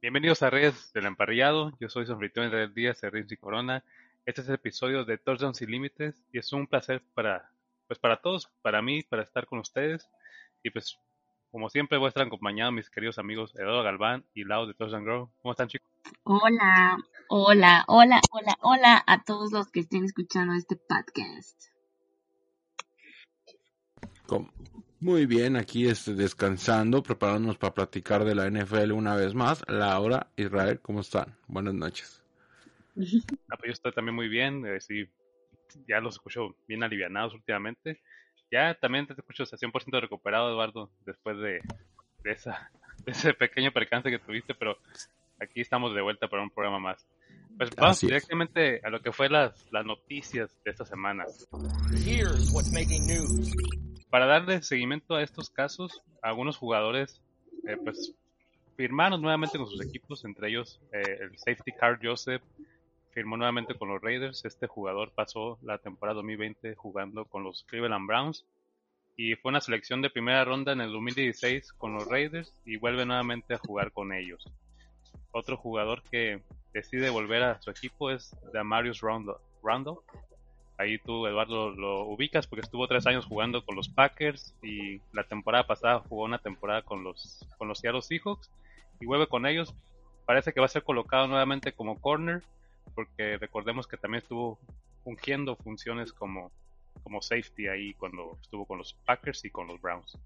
Bienvenidos a Redes del Emparrillado. Yo soy su anfitrión del día, y Corona. Este es el episodio de Touchdowns y Límites y es un placer para, pues para todos, para mí, para estar con ustedes. Y pues, como siempre, voy a estar acompañado mis queridos amigos Eduardo Galván y Lau de Touchdown Grow. ¿Cómo están, chicos? Hola, hola, hola, hola, hola a todos los que estén escuchando este podcast. Muy bien, aquí este, descansando, preparándonos para platicar de la NFL una vez más. Laura, Israel, ¿cómo están? Buenas noches. Ah, pues yo estoy también muy bien, eh, sí, ya los escucho bien alivianados últimamente. Ya también te escucho 100% recuperado, Eduardo, después de, esa, de ese pequeño percance que tuviste, pero aquí estamos de vuelta para un programa más. Pues vamos directamente a lo que fue las, las noticias de esta semana. Para darle seguimiento a estos casos, algunos jugadores eh, pues firmaron nuevamente con sus equipos, entre ellos eh, el safety car Joseph firmó nuevamente con los Raiders. Este jugador pasó la temporada 2020 jugando con los Cleveland Browns y fue una selección de primera ronda en el 2016 con los Raiders y vuelve nuevamente a jugar con ellos. Otro jugador que decide volver a su equipo es Damarius Randall. Ahí tú, Eduardo, lo ubicas porque estuvo tres años jugando con los Packers y la temporada pasada jugó una temporada con los, con los Seattle Seahawks y vuelve con ellos. Parece que va a ser colocado nuevamente como corner porque recordemos que también estuvo fungiendo funciones como, como safety ahí cuando estuvo con los Packers y con los Browns.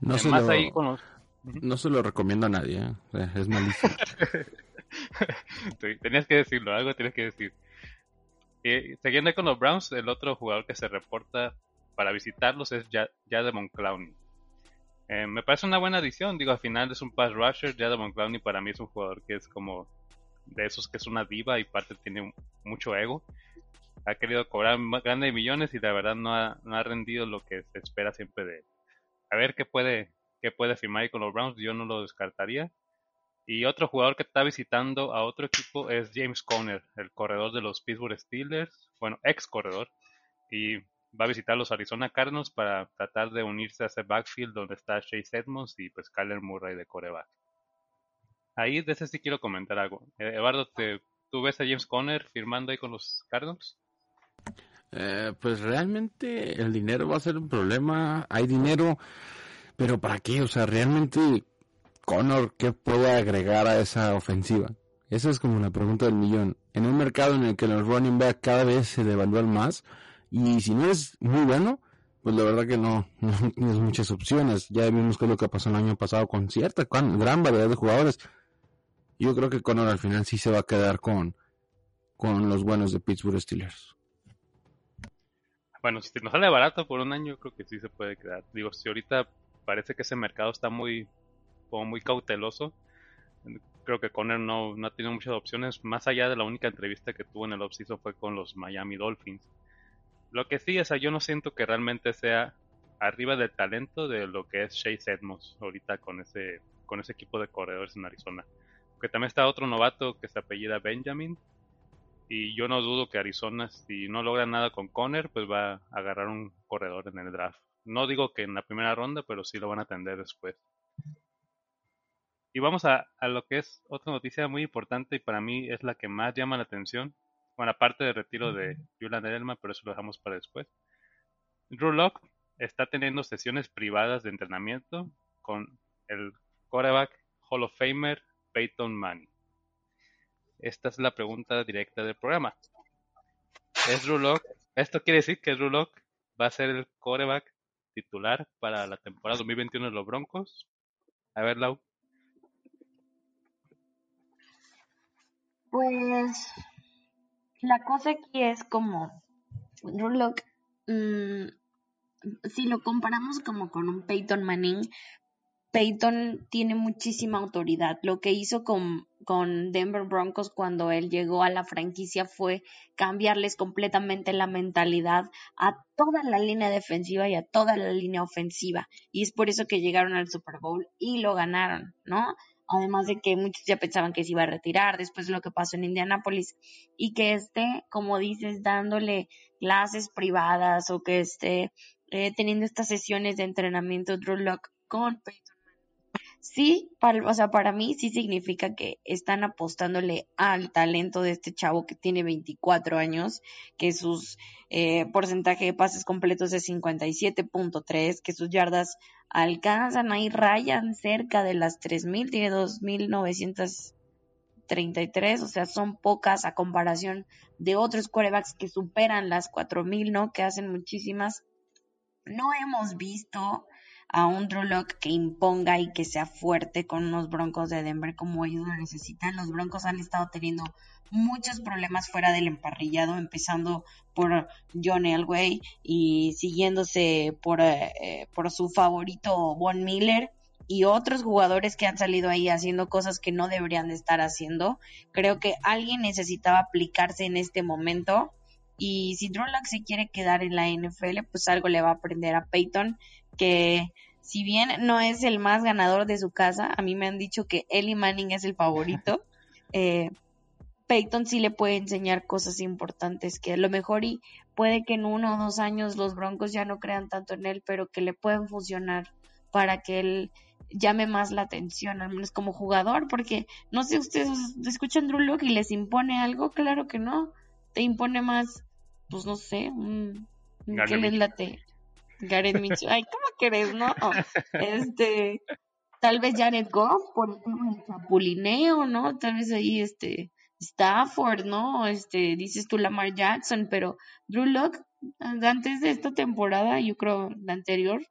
No Además, ahí con los, no se lo recomiendo a nadie, ¿eh? es malísimo. tenías que decirlo, algo tienes que decir. Y, siguiendo con los Browns, el otro jugador que se reporta para visitarlos es Jademon Clowney. Eh, me parece una buena adición, digo, al final es un pass rusher, Jademon Clowney para mí es un jugador que es como de esos que es una diva y parte tiene mucho ego. Ha querido cobrar grandes millones y la verdad no ha, no ha rendido lo que se espera siempre de él. A ver qué puede, que puede firmar con los Browns, yo no lo descartaría. Y otro jugador que está visitando a otro equipo es James Conner, el corredor de los Pittsburgh Steelers, bueno, ex corredor, y va a visitar los Arizona Cardinals para tratar de unirse a ese backfield donde está Chase Edmonds y pues Kyler Murray de coreback. Ahí de ese sí quiero comentar algo. Eh, Eduardo, ¿te, ¿tú ves a James Conner firmando ahí con los Cardinals? Eh, pues realmente el dinero va a ser un problema. Hay dinero, pero ¿para qué? O sea, realmente, Connor, ¿qué puede agregar a esa ofensiva? Esa es como la pregunta del millón. En un mercado en el que los running back cada vez se devalúan más, y si no es muy bueno, pues la verdad que no, no tienes muchas opciones. Ya vimos qué es lo que pasó el año pasado con cierta gran variedad de jugadores. Yo creo que Connor al final sí se va a quedar con, con los buenos de Pittsburgh Steelers. Bueno, si nos sale barato por un año, creo que sí se puede quedar. Digo, si ahorita parece que ese mercado está muy, muy cauteloso, creo que Conner no, no ha tenido muchas opciones, más allá de la única entrevista que tuvo en el offseason fue con los Miami Dolphins. Lo que sí es, yo no siento que realmente sea arriba del talento de lo que es Chase Edmonds ahorita con ese, con ese equipo de corredores en Arizona. Porque también está otro novato que se apellida Benjamin, y yo no dudo que Arizona, si no logra nada con Conner, pues va a agarrar un corredor en el draft. No digo que en la primera ronda, pero sí lo van a atender después. Y vamos a, lo que es otra noticia muy importante y para mí es la que más llama la atención. Bueno, aparte del retiro de Julian Edelman, pero eso lo dejamos para después. Drew Locke está teniendo sesiones privadas de entrenamiento con el quarterback Hall of Famer Peyton Manning. Esta es la pregunta directa del programa. ¿Es Drew ¿Esto quiere decir que Drew va a ser el coreback titular para la temporada 2021 de los Broncos? A ver, Lau. Pues la cosa aquí es como Drew mm, si lo comparamos como con un Peyton Manning, Peyton tiene muchísima autoridad. Lo que hizo con, con, Denver Broncos cuando él llegó a la franquicia fue cambiarles completamente la mentalidad a toda la línea defensiva y a toda la línea ofensiva. Y es por eso que llegaron al Super Bowl y lo ganaron, ¿no? además de que muchos ya pensaban que se iba a retirar después de lo que pasó en Indianápolis y que esté, como dices, dándole clases privadas o que esté eh, teniendo estas sesiones de entrenamiento Drew Lock con Peyton sí, para, o sea, para mí sí significa que están apostándole al talento de este chavo que tiene 24 años, que sus eh, porcentaje de pases completos es 57.3, que sus yardas alcanzan ahí, rayan cerca de las 3.000, tiene 2.933, o sea, son pocas a comparación de otros quarterbacks que superan las 4.000, ¿no? Que hacen muchísimas. No hemos visto a un Drew que imponga y que sea fuerte con unos Broncos de Denver como ellos lo necesitan. Los Broncos han estado teniendo muchos problemas fuera del emparrillado, empezando por John Elway y siguiéndose por, eh, por su favorito Von Miller y otros jugadores que han salido ahí haciendo cosas que no deberían de estar haciendo. Creo que alguien necesitaba aplicarse en este momento. Y si Drew se quiere quedar en la NFL, pues algo le va a aprender a Peyton que si bien no es el más ganador de su casa, a mí me han dicho que Eli Manning es el favorito. Eh, Peyton sí le puede enseñar cosas importantes que a lo mejor y puede que en uno o dos años los Broncos ya no crean tanto en él, pero que le pueden funcionar para que él llame más la atención, al menos como jugador, porque no sé, ustedes escuchan Drew Locke y les impone algo, claro que no, te impone más, pues no sé, un, ¿qué les late? Gareth Mitchell. Ay, ¿cómo querés, no? Este, tal vez Jared Goff por el chapulineo, ¿no? Tal vez ahí, este, Stafford, ¿no? Este, dices tú Lamar Jackson, pero Drew Locke, antes de esta temporada, yo creo la anterior,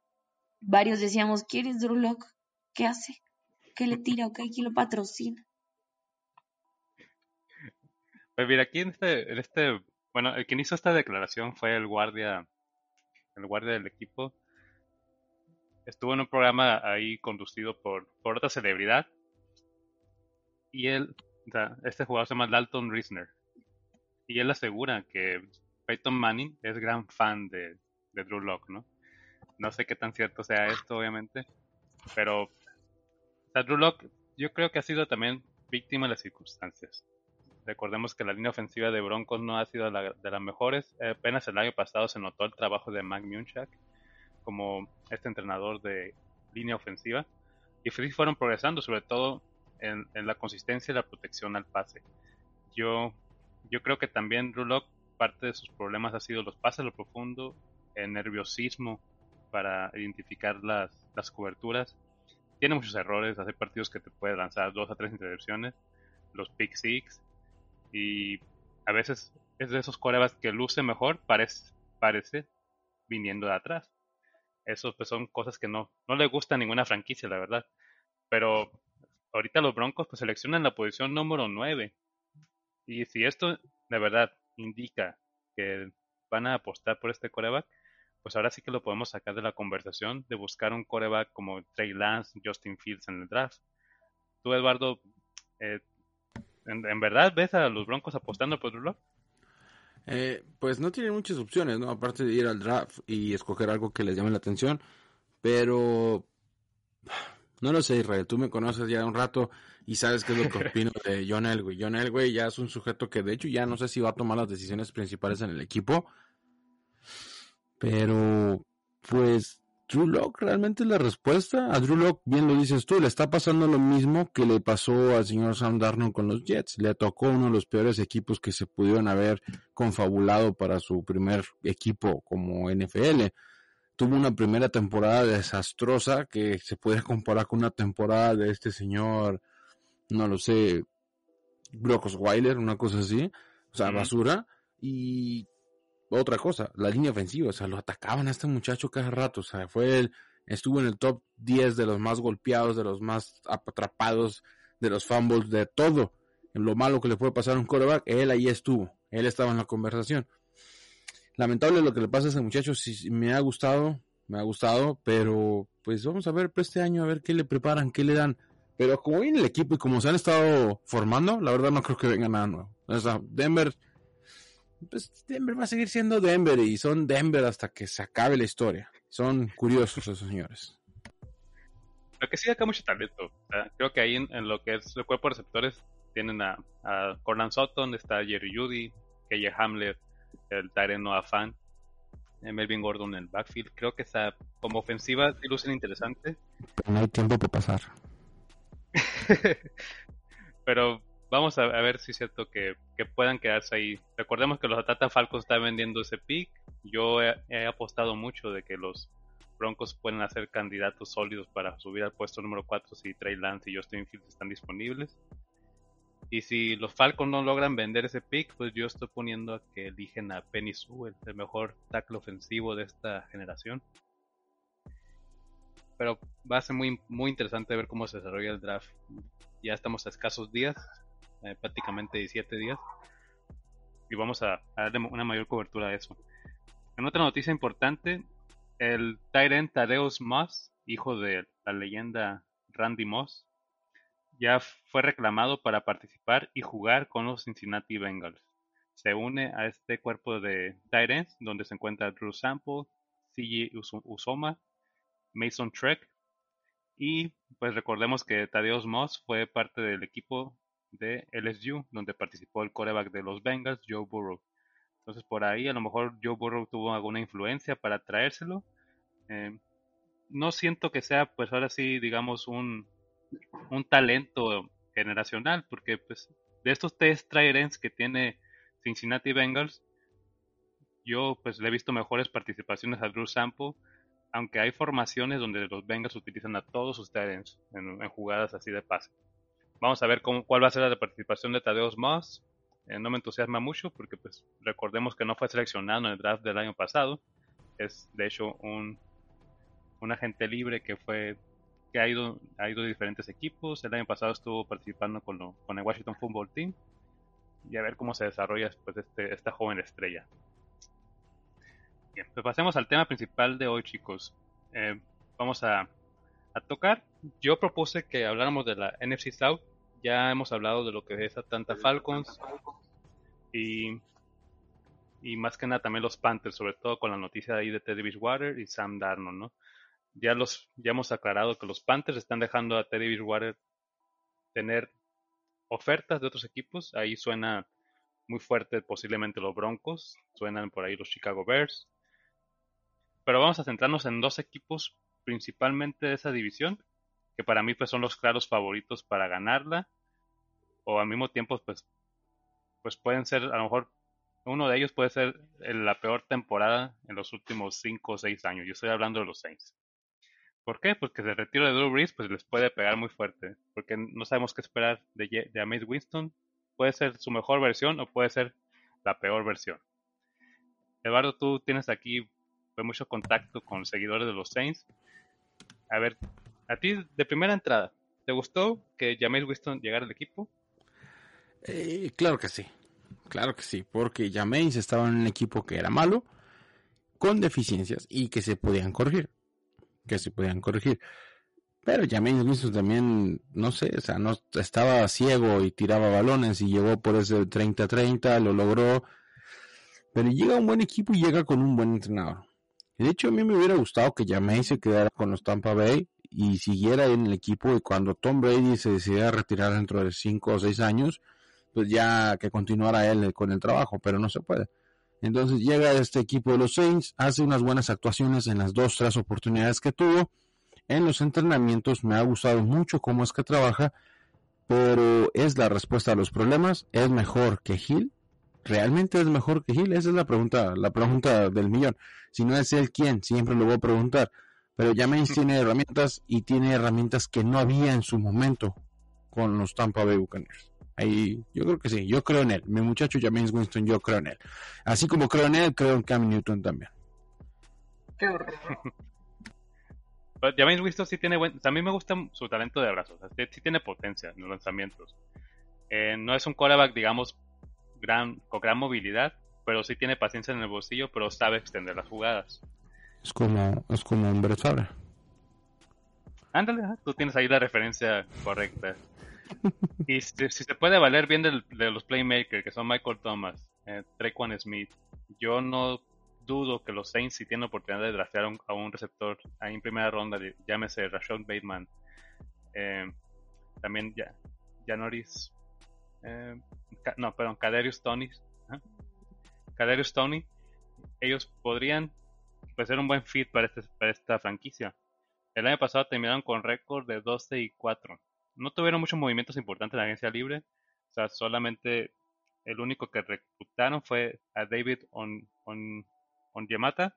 varios decíamos, ¿quieres Drew Locke? ¿Qué hace? ¿Qué le tira? ¿Ok? ¿Quién lo patrocina? Pues mira, aquí en este, en este, bueno, el quien hizo esta declaración fue el guardia el guardia del equipo, estuvo en un programa ahí conducido por, por otra celebridad. Y él, este jugador se llama Dalton Risner. Y él asegura que Peyton Manning es gran fan de, Drew Locke, ¿no? No sé qué tan cierto sea esto, obviamente. Pero Drew Locke yo creo que ha sido también víctima de las circunstancias. Recordemos que la línea ofensiva de Broncos no ha sido de las mejores. Apenas el año pasado se notó el trabajo de Mac Munchak como este entrenador de línea ofensiva. Y fueron progresando, sobre todo en, la consistencia y la protección al pase. Yo, yo creo que también Rulock, parte de sus problemas ha sido los pases a lo profundo, el nerviosismo para identificar las, las coberturas. Tiene muchos errores, hace partidos que te puede lanzar dos a tres intercepciones, los pick six, y a veces es de esos corebas que luce mejor, parece, parece viniendo de atrás. Eso pues son cosas que no, no le gusta a ninguna franquicia, la verdad. Pero ahorita los Broncos pues seleccionan la posición número 9. Y si esto de verdad indica que van a apostar por este coreback, pues ahora sí que lo podemos sacar de la conversación de buscar un coreback como Trey Lance, Justin Fields en el draft. Tú, Eduardo, eh, ¿En, verdad ves a los Broncos apostando por Drew eh, pues no tienen muchas opciones, ¿no? Aparte de ir al draft y escoger algo que les llame la atención. Pero no lo sé, Israel. Tú me conoces ya un rato y sabes qué es lo que opino de John Elway. John Elway ya es un sujeto que de hecho ya no sé si va a tomar las decisiones principales en el equipo. Pero pues Drew Locke realmente es la respuesta. A Drew Locke, bien lo dices tú, le está pasando lo mismo que le pasó al señor Sam Darnold con los Jets. Le tocó uno de los peores equipos que se pudieron haber confabulado para su primer equipo como NFL. Tuvo una primera temporada desastrosa que se puede comparar con una temporada de este señor, no lo sé, Brock Osweiler, una cosa así. O sea, basura. Y otra cosa, la línea ofensiva, o sea, lo atacaban a este muchacho cada rato, o sea, fue el, estuvo en el top 10 de los más golpeados, de los más atrapados, de los fumbles, de todo. En lo malo que le puede pasar a un quarterback, él ahí estuvo, él estaba en la conversación. Lamentable lo que le pasa a ese muchacho, si me ha gustado, me ha gustado, pero pues vamos a ver para este año, a ver qué le preparan, qué le dan. Pero como viene el equipo y como se han estado formando, la verdad no creo que venga nada nuevo. O sea, Denver pues Denver va a seguir siendo Denver y son Denver hasta que se acabe la historia. Son curiosos esos señores. Lo que sí acá mucho talento. creo que ahí en, lo que es el cuerpo de receptores tienen a, a Corland Sutton, está Jerry Judy, Keye Hamlet, el Tyrene Noah Fan, eh, Melvin Gordon en el backfield. Creo que está como ofensiva sí lucen interesante. Pero no hay tiempo para pasar. Pero vamos a, ver si es cierto que, puedan quedarse ahí. Recordemos que los Atlanta Falcons están vendiendo ese pick. Yo he, apostado mucho de que los Broncos pueden hacer candidatos sólidos para subir al puesto número 4 si Trey Lance y Justin Fields están disponibles. Y si los Falcons no logran vender ese pick, pues yo estoy poniendo a que eligen a Penny Sewell, el mejor tackle ofensivo de esta generación. Pero va a ser muy, muy interesante ver cómo se desarrolla el draft. Ya estamos a escasos días, eh, prácticamente 17 días. Y vamos a, darle una mayor cobertura a eso. En otra noticia importante, el Tyrant Tadeus Moss, hijo de la leyenda Randy Moss, ya fue reclamado para participar y jugar con los Cincinnati Bengals. Se une a este cuerpo de Tyrants donde se encuentra Drew Sample, CJ Usoma, Mason Trek y pues recordemos que Tadeus Moss fue parte del equipo de LSU donde participó el coreback de los Bengals, Joe Burrow. Entonces por ahí a lo mejor Joe Burrow tuvo alguna influencia para traérselo. Eh, no siento que sea pues ahora sí digamos un, un talento generacional, porque pues de estos tres tridents que tiene Cincinnati Bengals, yo pues le he visto mejores participaciones a Drew Sample, aunque hay formaciones donde los Bengals utilizan a todos sus tridents en, jugadas así de pase. Vamos a ver cuál va a ser la participación de Tadeos Moss. Eh, no me entusiasma mucho porque pues recordemos que no fue seleccionado en el draft del año pasado. Es de hecho un, agente libre que fue que ha ido, a diferentes equipos. El año pasado estuvo participando con, el Washington Football Team. Y a ver cómo se desarrolla pues, este, esta joven estrella. Bien, pues pasemos al tema principal de hoy, chicos. Eh, vamos a, tocar. Yo propuse que habláramos de la NFC South. Ya hemos hablado de lo que es Atlanta Falcons. Y, y más que nada también los Panthers, sobre todo con la noticia ahí de Teddy Bridgewater y Sam Darnold, ¿no? ya los ya hemos aclarado que los Panthers están dejando a Teddy Bridgewater tener ofertas de otros equipos. Ahí suena muy fuerte posiblemente los Broncos, suenan por ahí los Chicago Bears. Pero vamos a centrarnos en dos equipos principalmente de esa división, que para mí pues son los claros favoritos para ganarla, o al mismo tiempo pues, pues pueden ser, a lo mejor uno de ellos puede ser la peor temporada en los últimos 5 o 6 años. Yo estoy hablando de los Saints. ¿Por qué? Porque el retiro de Drew Brees pues les puede pegar muy fuerte, porque no sabemos qué esperar de, de Winston. Puede ser su mejor versión o puede ser la peor versión. Eduardo, tú tienes aquí pues, mucho contacto con seguidores de los Saints. A ver, a ti de primera entrada, ¿te gustó que Jameis Winston llegara al equipo? Eh, claro que sí, claro que sí, porque Jameis estaba en un equipo que era malo, con deficiencias y que se podían corregir que se podían corregir. Pero James Winston también, no sé, o sea, no estaba ciego y tiraba balones y llegó por ese 30-30, lo logró. Pero llega un buen equipo y llega con un buen entrenador. De hecho, a mí me hubiera gustado que James se quedara con los Tampa Bay y siguiera en el equipo y cuando Tom Brady se decidiera retirar dentro de 5 o 6 años, pues ya que continuara él con el trabajo, pero no se puede. Entonces llega este equipo de los Saints, hace unas buenas actuaciones en las dos, tres oportunidades que tuvo. En los entrenamientos me ha gustado mucho cómo es que trabaja, pero es la respuesta a los problemas. ¿Es mejor que Hill? ¿Realmente es mejor que Hill? Esa es la pregunta, la pregunta del millón. Si no es él, ¿quién? Siempre lo voy a preguntar. Pero James tiene herramientas y tiene herramientas que no había en su momento con los Tampa Bay Buccaneers. Ahí, yo creo que sí, yo creo en él. Mi muchacho James Winston, yo creo en él. Así como creo en él, creo en Cam Newton también. Qué horror. James Winston sí tiene buen... También me gusta su talento de abrazos. sí tiene potencia en los lanzamientos. Eh, no es un quarterback, digamos, gran, con gran movilidad, pero sí tiene paciencia en el bolsillo, pero sabe extender las jugadas. Es como, es como un Brett Ándale, tú tienes ahí la referencia correcta. y si, se puede valer bien de los playmakers, que son Michael Thomas, eh, Trequan Smith, yo no dudo que los Saints, si tienen oportunidad de draftear a un, receptor ahí en primera ronda, llámese Rashad Bateman, eh, también ya, Janoris, eh, no, perdón, Caderius Tony, Caderius Tony, ellos podrían pues, ser un buen fit para, este, para esta franquicia. El año pasado terminaron con récord de 12 y 4. No tuvieron muchos movimientos importantes en la agencia libre, o sea, solamente el único que reclutaron fue a David on, on, on Yamata,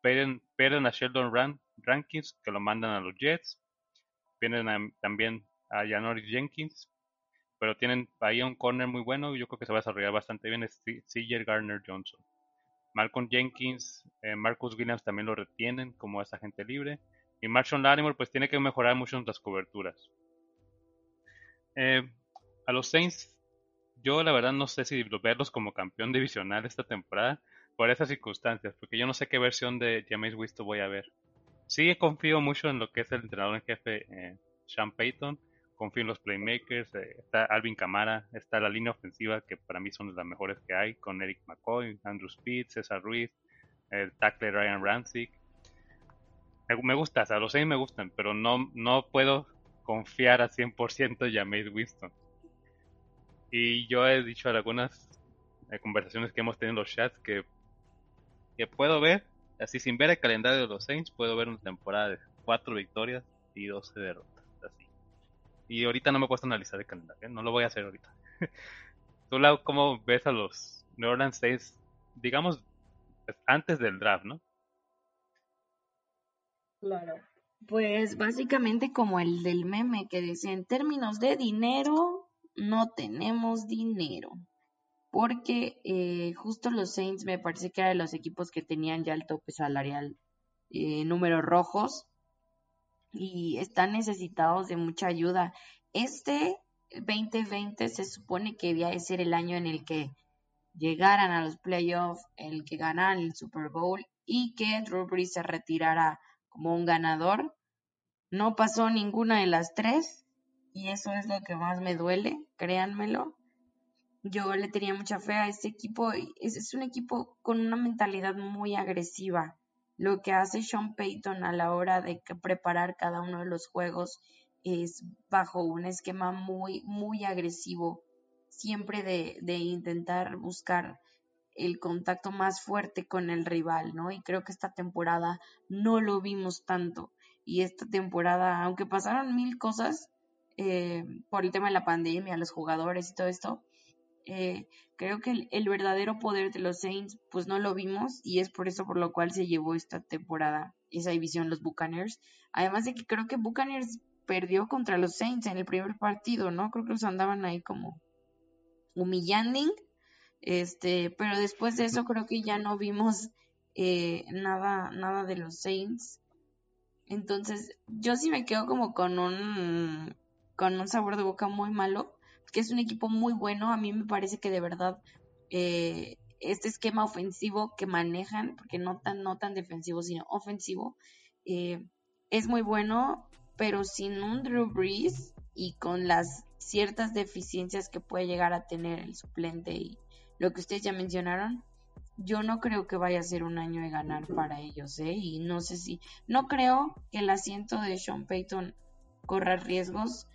pierden, a Sheldon Rankins, que lo mandan a los Jets, pierden también a Janoris Jenkins, pero tienen ahí un corner muy bueno y yo creo que se va a desarrollar bastante bien, es Garner Johnson. Malcolm Jenkins, eh, Marcus Williams también lo retienen como esa agente libre. Y Marshall Lattimore pues tiene que mejorar mucho en las coberturas. Eh, a los Saints, yo la verdad no sé si verlos como campeón divisional esta temporada por esas circunstancias, porque yo no sé qué versión de James Winston voy a ver. Sí confío mucho en lo que es el entrenador en jefe eh, Sean Payton, confío en los playmakers, eh, está Alvin Camara, está la línea ofensiva que para mí son las mejores que hay, con Eric McCoy, Andrew Speed, Cesar Ruiz, el tackle Ryan Ramsey. Me, gusta, o sea, los seis me gustan, pero no, no puedo confiar a 100% en James Winston. Y yo he dicho en algunas eh, conversaciones que hemos tenido en los chats que, que puedo ver, así sin ver el calendario de los Saints, puedo ver una temporada de cuatro victorias y 12 derrotas. Y ahorita no me he puesto a analizar el calendario, ¿eh? no lo voy a hacer ahorita. ¿Tú, Lau, cómo ves a los New Orleans Saints, digamos, pues, antes del draft, no? Claro. Pues básicamente como el del meme que decía, en términos de dinero, no tenemos dinero. Porque eh, justo los Saints me parece que eran de los equipos que tenían ya el tope salarial eh, números rojos y están necesitados de mucha ayuda. Este 2020 se supone que debía de ser el año en el que llegaran a los playoffs, el que ganaran el Super Bowl y que Drew Brees se retirara como un ganador. No pasó ninguna de las tres y eso es lo que más me duele, créanmelo. Yo le tenía mucha fe a este equipo. Es, es un equipo con una mentalidad muy agresiva lo que hace Sean Payton a la hora de preparar cada uno de los juegos es bajo un esquema muy, muy agresivo, siempre de, de intentar buscar el contacto más fuerte con el rival, ¿no? Y creo que esta temporada no lo vimos tanto. Y esta temporada, aunque pasaron mil cosas eh, por el tema de la pandemia, los jugadores y todo esto, eh, creo que el, verdadero poder de los Saints pues no lo vimos y es por eso por lo cual se llevó esta temporada esa división los Buccaneers. Además de que creo que Buccaneers perdió contra los Saints en el primer partido, ¿no? Creo que los andaban ahí como humillando. Este, pero después de eso creo que ya no vimos eh, nada, nada de los Saints. Entonces, yo sí me quedo como con un con un sabor de boca muy malo que es un equipo muy bueno. A mí me parece que de verdad eh, este esquema ofensivo que manejan, porque no tan, no tan defensivo, sino ofensivo, eh, es muy bueno, pero sin un Drew Brees y con las ciertas deficiencias que puede llegar a tener el suplente y lo que ustedes ya mencionaron, yo no creo que vaya a ser un año de ganar para ellos, ¿eh? Y no sé si, no creo que el asiento de Sean Payton corra riesgos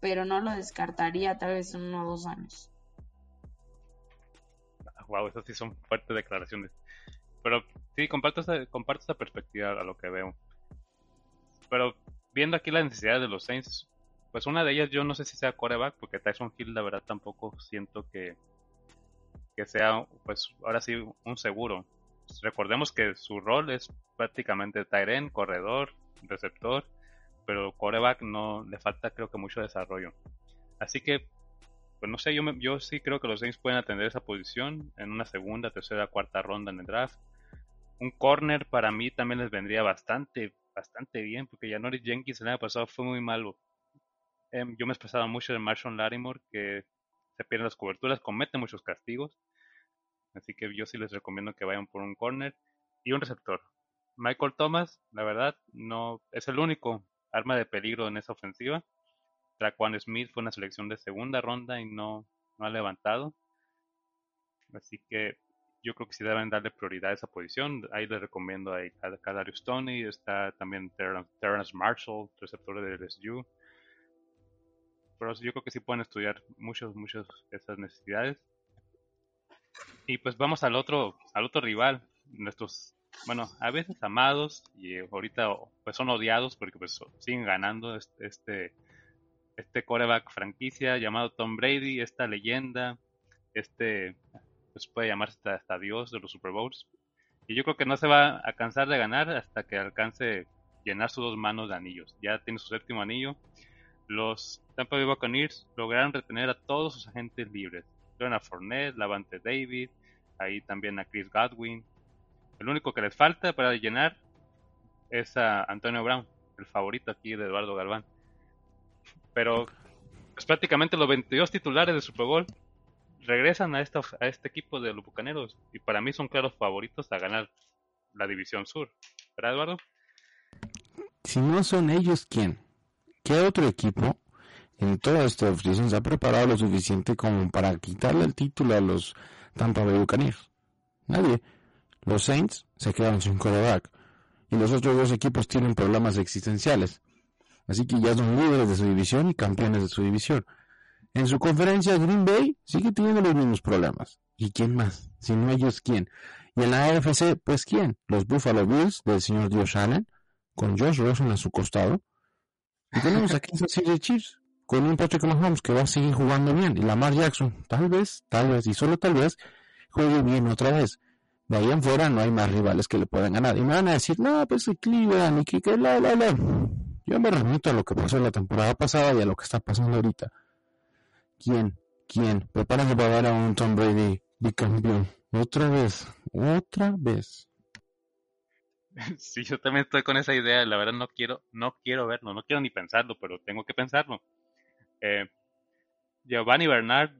pero no lo descartaría tal vez en uno o dos años. Wow, esas sí son fuertes declaraciones. Pero sí, comparto esa, comparto perspectiva a lo que veo. Pero viendo aquí la necesidad de los Saints, pues una de ellas yo no sé si sea coreback, porque Tyson Hill la verdad tampoco siento que, que sea, pues ahora sí, un seguro. Recordemos que su rol es prácticamente Tyren, corredor, receptor, pero coreback no le falta creo que mucho desarrollo. Así que, pues no sé, yo, yo sí creo que los Saints pueden atender esa posición en una segunda, tercera, cuarta ronda en el draft. Un corner para mí también les vendría bastante, bastante bien, porque ya Norris Jenkins el año pasado fue muy malo. Em, yo me expresaba mucho de Marshall Larimore, que se pierden las coberturas, comete muchos castigos. Así que yo sí les recomiendo que vayan por un corner y un receptor. Michael Thomas, la verdad, no es el único arma de peligro en esa ofensiva. Traquan Smith fue una selección de segunda ronda y no, no ha levantado. Así que yo creo que sí deben darle prioridad a esa posición. Ahí les recomiendo a Kadarius Tony, está también Terrence Marshall, receptor de LSU. pero yo creo que sí pueden estudiar muchos, muchos esas necesidades. Y pues vamos al otro, al otro rival, nuestros, bueno, a veces amados y ahorita pues son odiados porque pues siguen ganando este, este, coreback franquicia llamado Tom Brady, esta leyenda, este, pues puede llamarse hasta, hasta Dios de los Super Bowls. Y yo creo que no se va a cansar de ganar hasta que alcance llenar sus dos manos de anillos. Ya tiene su séptimo anillo. Los Tampa Bay Buccaneers lograron retener a todos sus agentes libres. Fournette, Lavante David, ahí también a Chris Godwin. El único que les falta para llenar es a Antonio Brown, el favorito aquí de Eduardo Galván. Pero pues, prácticamente los 22 titulares de Super Bowl regresan a, esta, a este equipo de los Bucaneros y para mí son claros favoritos a ganar la División Sur. ¿Verdad, Eduardo? Si no son ellos, ¿quién? ¿Qué otro equipo en toda esta oficina se ha preparado lo suficiente como para quitarle el título a los Tampa Bay Buccaneers? Nadie. Los Saints se quedan sin quarterback y los otros dos equipos tienen problemas existenciales. Así que ya son líderes de su división y campeones de su división. En su conferencia Green Bay sigue teniendo los mismos problemas. ¿Y quién más? Si no ellos, ¿quién? Y en la AFC, pues ¿quién? Los Buffalo Bills del señor Josh Allen, con Josh Rosen a su costado. Y tenemos a Kansas City Chiefs, con un Patrick Mahomes que va a seguir jugando bien. Y Lamar Jackson, tal vez, tal vez, y solo tal vez, juegue bien otra vez. De ahí en fuera no hay más rivales que le puedan ganar. Y me van a decir, no, pues el Cleveland y que, que la, la, la. Yo me remito a lo que pasó en la temporada pasada y a lo que está pasando ahorita. ¿Quién? ¿Quién? Prepárense para ver a un Tom Brady bicampeón. Otra vez. Otra vez. Sí, yo también estoy con esa idea. La verdad no quiero, no quiero verlo, no quiero ni pensarlo, pero tengo que pensarlo. Eh, Giovanni Bernard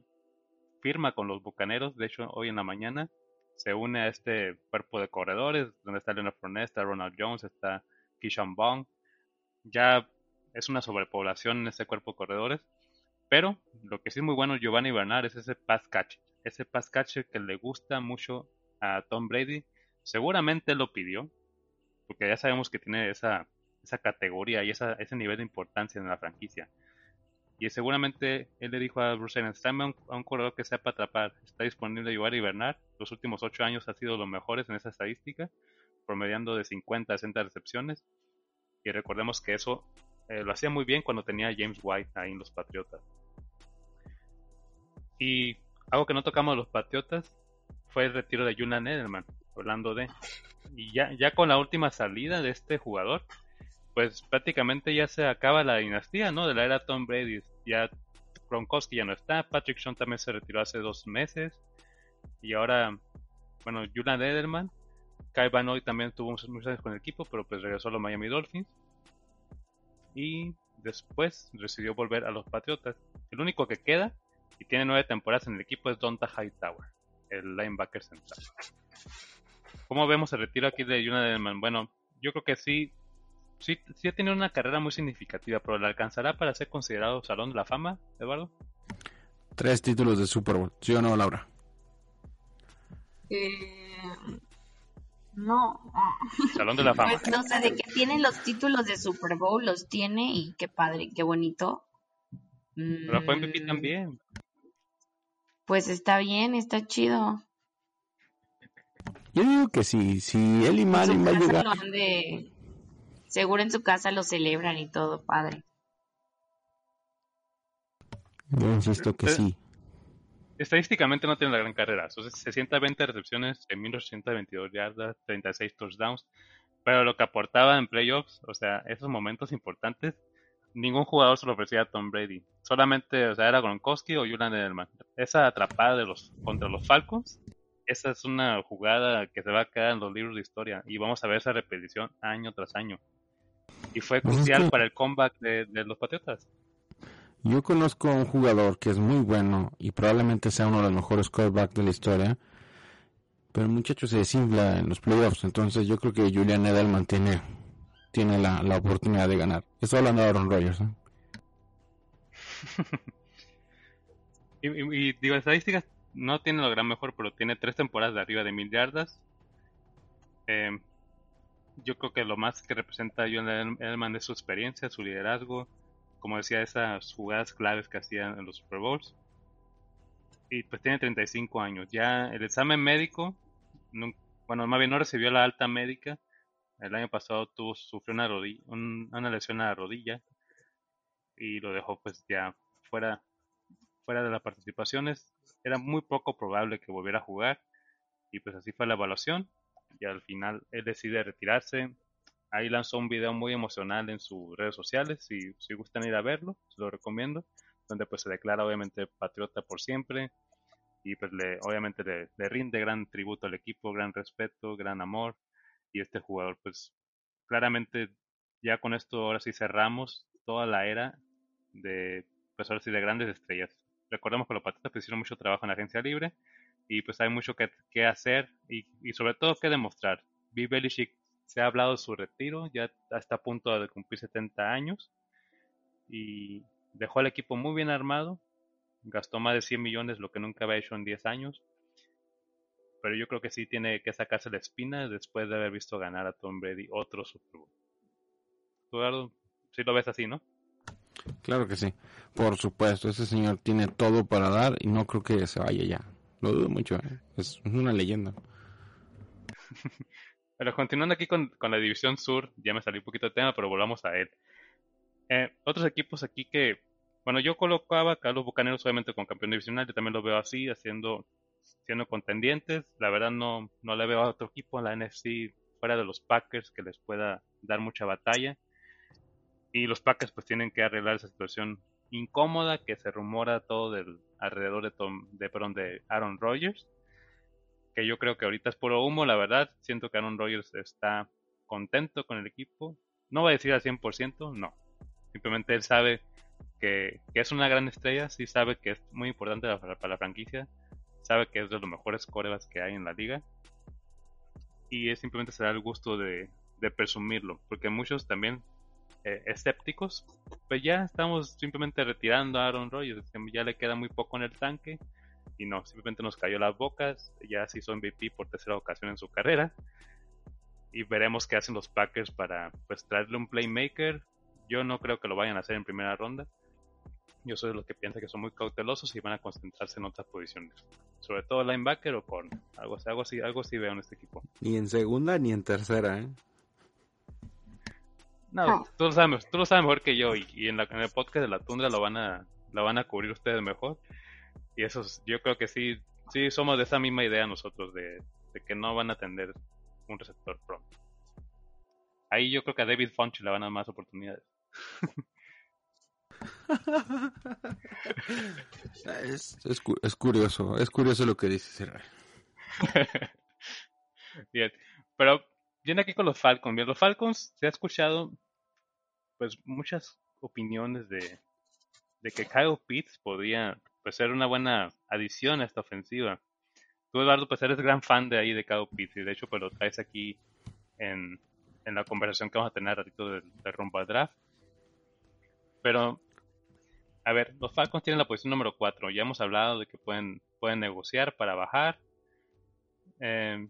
firma con los Bucaneros, de hecho hoy en la mañana se une a este cuerpo de corredores, donde está Leonard Fournette, está Ronald Jones, está Kishan Bong. Ya es una sobrepoblación en ese cuerpo de corredores, pero lo que sí es muy bueno Giovanni Bernard es ese pass catch, ese pass catcher que le gusta mucho a Tom Brady. Seguramente lo pidió, porque ya sabemos que tiene esa, esa categoría y esa, ese nivel de importancia en la franquicia. Y seguramente él le dijo a Bruce Arians, a un, corredor que sepa atrapar. Está disponible Giovanni Bernard. Los últimos ocho años ha sido los mejores en esa estadística, promediando de 50 a 60 recepciones. Y recordemos que eso eh, lo hacía muy bien cuando tenía James White ahí en los Patriotas. Y algo que no tocamos los Patriotas fue el retiro de Julian Edelman, hablando de... Y ya, ya con la última salida de este jugador, pues prácticamente ya se acaba la dinastía, ¿no? De la era Tom Brady. Ya Gronkowski ya no está, Patrick Sean también se retiró hace dos meses. Y ahora, bueno, Julian Edelman, Kai Van Hoy también tuvo muchos años con el equipo, pero pues regresó a los Miami Dolphins. Y después decidió volver a los Patriotas. El único que queda y tiene nueve temporadas en el equipo es Donta Hightower, el linebacker central. ¿Cómo vemos el retiro aquí de Julian Edelman? Bueno, yo creo que sí sí, sí ha tenido una carrera muy significativa, pero ¿la alcanzará para ser considerado Salón de la Fama, Eduardo? Tres títulos de Super Bowl, ¿sí o no, Laura? Eh, no. Salón de la Fama. Pues no sé, de que tiene los títulos de Super Bowl, los tiene y qué padre, qué bonito. Pero fue MVP Mm, también. Pues está bien, está chido. Yo digo que sí, si él y va a llegar. lo han de... Seguro en su casa lo celebran y todo, padre. Yo insisto que Eh, sí. Estadísticamente no tiene la gran carrera. 620 recepciones en 1822 yardas, 36 touchdowns. Pero lo que aportaba en playoffs, o sea, esos momentos importantes, ningún jugador se lo ofrecía a Tom Brady. Solamente, o sea, era Gronkowski o Julian Edelman. Esa atrapada de los contra los Falcons, esa es una jugada que se va a quedar en los libros de historia y vamos a ver esa repetición año tras año. Y fue Pues es crucial para el comeback de, de los Patriotas. Yo conozco a un jugador que es muy bueno y probablemente sea uno de los mejores quarterbacks de la historia, pero el muchacho se desinfla en los playoffs, entonces yo creo que Julian Edelman tiene, tiene la, la oportunidad de ganar. Estoy hablando de Aaron Rodgers. ¿eh? Y, y- y digo, estadísticas no tiene lo gran mejor, pero tiene tres temporadas de arriba de mil yardas. Eh, yo creo que lo más que representa a John Edelman es su experiencia, su liderazgo, como decía, esas jugadas claves que hacían en los Super Bowls. Y pues tiene 35 años. Ya el examen médico, bueno, más bien no recibió la alta médica. El año pasado tuvo, sufrió una, rodilla, una lesión a la rodilla y lo dejó pues ya fuera, fuera de las participaciones. Era muy poco probable que volviera a jugar y pues así fue la evaluación y al final él decide retirarse. Ahí lanzó un video muy emocional en sus redes sociales, si, si gustan ir a verlo, se lo recomiendo, donde pues se declara obviamente patriota por siempre y pues le, obviamente le, rinde gran tributo al equipo, gran respeto, gran amor y este jugador pues claramente ya con esto ahora sí cerramos toda la era de pues ahora sí de grandes estrellas. Recordemos que los Patriotas pues, hicieron mucho trabajo en la agencia libre y pues hay mucho que, hacer y, sobre todo que demostrar. Bill Belichick se ha hablado de su retiro, ya está a punto de cumplir 70 años y dejó al equipo muy bien armado, gastó más de 100 millones, lo que nunca había hecho en 10 años, pero yo creo que sí tiene que sacarse la espina después de haber visto ganar a Tom Brady otro Super Bowl. ¿Tú, Eduardo, sí lo ves así, no? Claro que sí, por supuesto, ese señor tiene todo para dar y no creo que se vaya ya. Lo dudo mucho, ¿eh? es una leyenda. pero continuando aquí con, con, la división sur, ya me salí un poquito de tema, pero volvamos a él. Eh, otros equipos aquí que, bueno, yo colocaba a los Bucaneros obviamente con campeón divisional, yo también lo veo así, haciendo, siendo contendientes. La verdad no, no le veo a otro equipo en la NFC fuera de los Packers que les pueda dar mucha batalla. Y los Packers pues tienen que arreglar esa situación incómoda que se rumora todo del alrededor de Tom, de, perdón, de Aaron Rodgers, que yo creo que ahorita es puro humo, la verdad, siento que Aaron Rodgers está contento con el equipo, no va a decir al 100%, no, simplemente él sabe que, que, es una gran estrella, sí sabe que es muy importante para, la franquicia, sabe que es de los mejores corebas que hay en la liga, y es simplemente se da el gusto de presumirlo, porque muchos también eh, escépticos, pues ya estamos simplemente retirando a Aaron Rodgers, ya le queda muy poco en el tanque y no, simplemente nos cayó las bocas, ya se hizo MVP por tercera ocasión en su carrera y veremos qué hacen los Packers para pues traerle un playmaker. Yo no creo que lo vayan a hacer en primera ronda. Yo soy de los que piensa que son muy cautelosos y van a concentrarse en otras posiciones. Sobre todo linebacker o con algo, algo así, algo así veo en este equipo. Ni en segunda ni en tercera, ¿eh? No, Tú, lo sabes, tú lo sabes mejor que yo y, en, la, en, el podcast de la tundra lo van a, lo van a cubrir ustedes mejor. Y eso, yo creo que sí, sí somos de esa misma idea nosotros, de, de que no van a atender un receptor pro. Ahí yo creo que a David Funch le van a dar más oportunidades. es, es, es, curioso, es curioso lo que dices. Bien, pero viene aquí con los Falcons. Bien, los Falcons se ha escuchado pues muchas opiniones de, de que Kyle Pitts podría pues, ser una buena adición a esta ofensiva. Tú, Eduardo, pues eres gran fan de ahí de Kyle Pitts y de hecho pues lo traes aquí en, en la conversación que vamos a tener ratito del, del rumbo al draft. Pero, a ver, los Falcons tienen la posición número 4. Ya hemos hablado de que pueden, pueden negociar para bajar. Eh,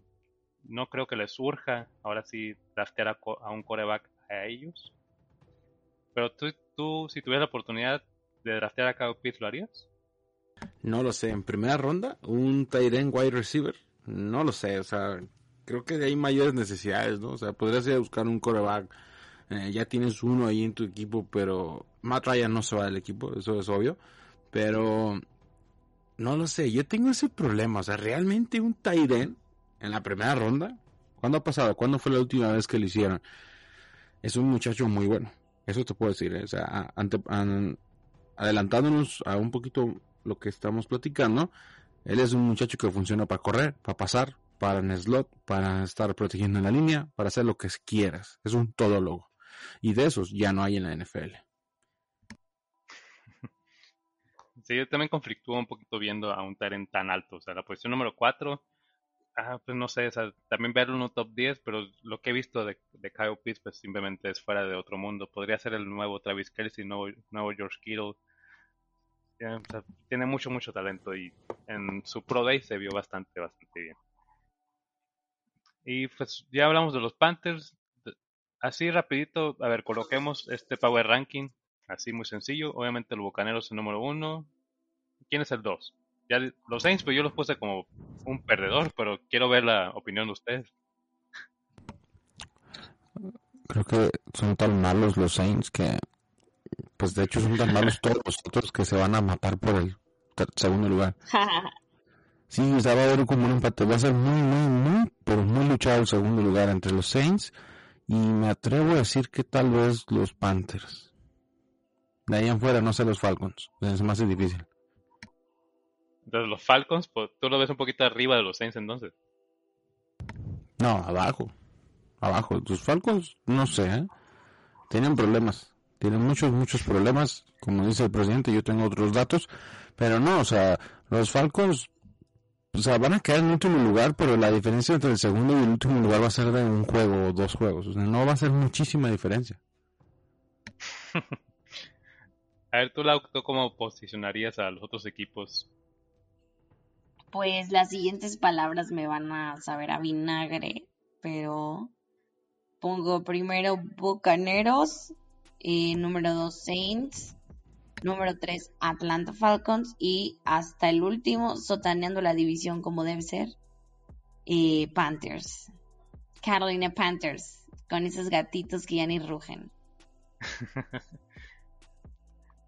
no creo que les surja ahora sí draftear a, a un coreback a ellos. Pero tú, tú, si tuvieras la oportunidad de draftear a Kyle Pitts, ¿lo harías? No lo sé. ¿En primera ronda? ¿Un end wide receiver? No lo sé. O sea, creo que hay mayores necesidades, ¿no? O sea, podrías ir a buscar un coreback. Eh, ya tienes uno ahí en tu equipo, pero Matt Ryan no se va del equipo, eso es obvio. Pero no lo sé. Yo tengo ese problema. O sea, realmente un end en la primera ronda. ¿Cuándo ha pasado? ¿Cuándo fue la última vez que lo hicieron? Es un muchacho muy bueno. Eso te puedo decir. ¿eh? O sea, adelantándonos a un poquito lo que estamos platicando, él es un muchacho que funciona para correr, para pasar, para en slot, para estar protegiendo en la línea, para hacer lo que quieras. Es un todólogo. Y de esos ya no hay en la NFL. Sí, yo también conflictúo un poquito viendo a un Taren tan alto. O sea, la posición número 4 ah, pues no sé, o sea, también verlo en un top 10, pero lo que he visto de, de Kyle Pitts, pues simplemente es fuera de otro mundo. Podría ser el nuevo Travis Kelsey, nuevo, nuevo George Kittle. Tiene mucho, mucho talento y en su Pro Day se vio bastante, bastante bien. Y pues ya hablamos de los Panthers. Así rapidito, a ver, coloquemos este Power Ranking. Así muy sencillo. Obviamente los Bucaneros es el número uno. ¿Quién es el dos? Ya los Saints, pues yo los puse como un perdedor, pero quiero ver la opinión de ustedes. Creo que son tan malos los Saints que, pues de hecho son tan malos todos los otros que se van a matar por el segundo lugar. Sí, o sea, va a haber como un empate. Va a ser muy, muy, muy, pero muy luchado el segundo lugar entre los Saints y me atrevo a decir que tal vez los Panthers. De ahí en fuera, no sé los Falcons. Es más difícil. Entonces, los Falcons, pues, tú lo ves un poquito arriba de los Saints entonces. No, abajo. Abajo. Los Falcons, no sé, ¿eh? Tienen problemas. Tienen muchos, muchos problemas. Como dice el presidente, yo tengo otros datos. Pero no, o sea, los Falcons o sea, van a quedar en último lugar, pero la diferencia entre el segundo y el último lugar va a ser de un juego o dos juegos. O sea, no va a ser muchísima diferencia. a ver, tú, Lau, ¿cómo posicionarías a los otros equipos? Pues las siguientes palabras me van a saber a vinagre, pero pongo primero Bucaneros, eh, número dos Saints, número 3 Atlanta Falcons y hasta el último, sotaneando la división como debe ser, eh, Panthers. Carolina Panthers, con esos gatitos que ya ni rugen.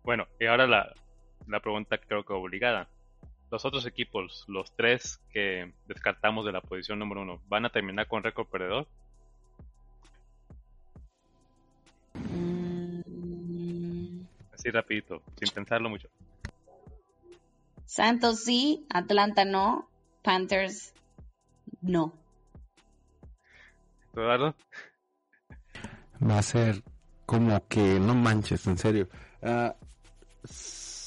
bueno, y ahora la, la pregunta creo que obligada. Los otros equipos, los tres que descartamos de la posición número uno, ¿van a terminar con récord perdedor? así rapidito, sin pensarlo mucho. Santos sí, Atlanta no, Panthers no. Eduardo. Va a ser como que no manches, en serio.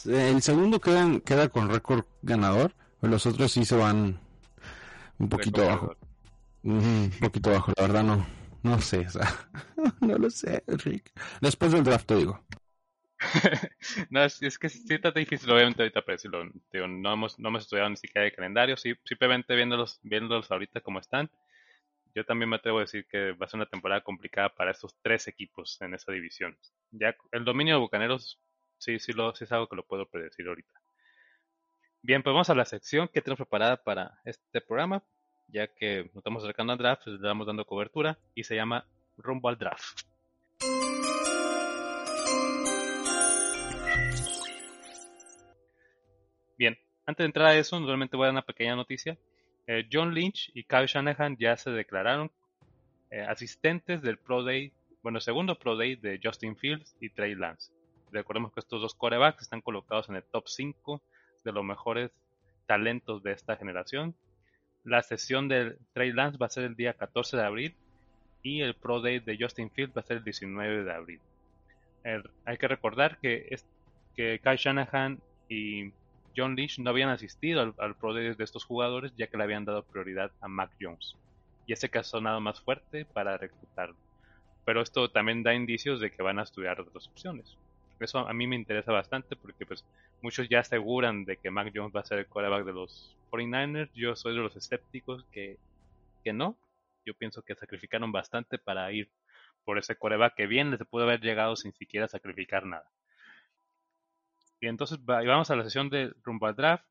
El segundo queda, queda con récord ganador, los otros sí se van un poquito abajo. Un poquito abajo, la verdad no, no sé, no lo sé, Rick. Después del draft te digo. no, es, es, que sí está difícil, obviamente, ahorita para decirlo. no, hemos, no hemos estudiado ni siquiera de calendario, sí, simplemente viéndolos, viéndolos ahorita como están. Yo también me atrevo a decir que va a ser una temporada complicada para estos tres equipos en esa división. Ya el dominio de Bucaneros, sí, sí, sí es algo que lo puedo predecir ahorita. Bien, pues vamos a la sección que tenemos preparada para este programa, ya que nos estamos acercando al draft, le estamos dando cobertura y se llama Rumbo al Draft. Bien, antes de entrar a eso, normalmente voy a dar una pequeña noticia. Eh, John Lynch y Kyle Shanahan ya se declararon eh, asistentes del Pro Day, bueno, segundo Pro Day de Justin Fields y Trey Lance. Recordemos que estos dos corebacks están colocados en el top 5 de los mejores talentos de esta generación. La sesión de Trey Lance va a ser el día 14 de abril y el Pro Day de Justin Fields va a ser el 19 de abril. hay que recordar que, es, que Kyle Shanahan y John Lynch no habían asistido al, Pro Day de estos jugadores ya que le habían dado prioridad a Mac Jones. Y ese caso nada más fuerte para reclutarlo. Pero esto también da indicios de que van a estudiar otras opciones. Eso a mí me interesa bastante porque pues muchos ya aseguran de que Mac Jones va a ser el quarterback de los 49ers. Yo soy de los escépticos que, que no. Yo pienso que sacrificaron bastante para ir por ese quarterback que bien les pudo haber llegado sin siquiera sacrificar nada. Y entonces vamos a la sesión de rumbo al draft.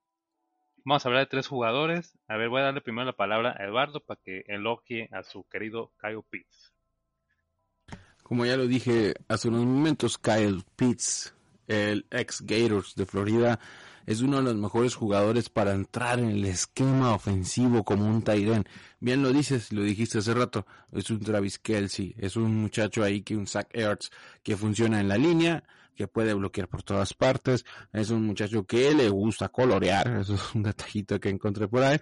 Vamos a hablar de tres jugadores. A ver, voy a darle primero la palabra a Eduardo para que elogie a su querido Kyle Pitts. Como ya lo dije hace unos momentos, Kyle Pitts, el ex Gators de Florida, es uno de los mejores jugadores para entrar en el esquema ofensivo como un Tyren. Bien lo dices, lo dijiste hace rato, es un Travis Kelsey, es un muchacho ahí que un Zach Ertz que funciona en la línea, que puede bloquear por todas partes. Es un muchacho que le gusta colorear, eso es un detallito que encontré por ahí.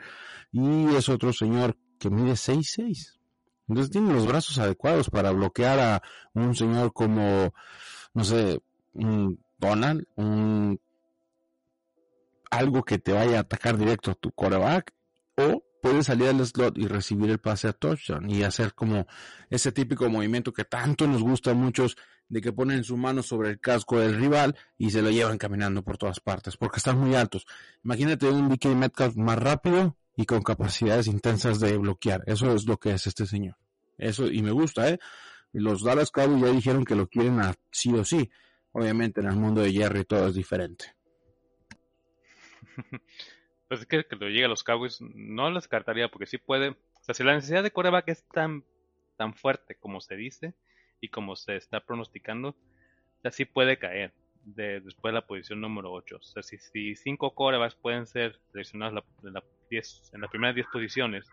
Y es otro señor que mide 6'6". Entonces tiene los brazos adecuados para bloquear a un señor como, no sé, un Donald, un algo que te vaya a atacar directo a tu coreback o puede salir al slot y recibir el pase a touchdown y hacer como ese típico movimiento que tanto nos gusta a muchos de que ponen su mano sobre el casco del rival y se lo llevan caminando por todas partes, porque están muy altos. Imagínate un DK Metcalf más rápido y con capacidades intensas de bloquear. Eso es lo que es este señor. Eso, y me gusta, ¿eh? Los Dallas Cowboys ya dijeron que lo quieren a sí o sí. Obviamente en el mundo de Jerry todo es diferente. pues es que, que lo llegue a los Cowboys no lo descartaría porque sí puede. O sea, si la necesidad de coreback es tan, tan fuerte como se dice y como se está pronosticando, o puede caer de, después de la posición número 8. O sea, si, si cinco corebacks pueden ser seleccionados en, la, en las primeras 10 posiciones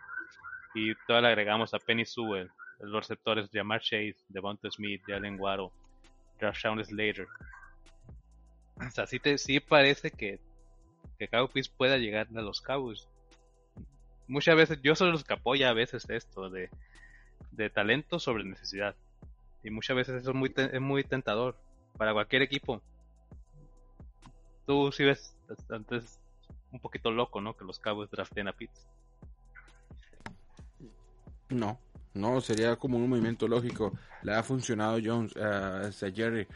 y todavía le agregamos a Penny Sewell, los receptores Jamar Chase, Devonta Smith, Jalen Waddle, Rashawn Slater. O sea, sí, te, sí parece que, que Cowboys pueda llegar a los Cowboys. Muchas veces, yo soy los que apoya a veces esto de, de talento sobre necesidad. Y muchas veces eso es muy, es muy tentador para cualquier equipo. Tú sí ves antes un poquito loco, ¿no? Que los Cowboys draften a Pitts. No, no, sería como un movimiento lógico. Le ha funcionado Jones a Jerry.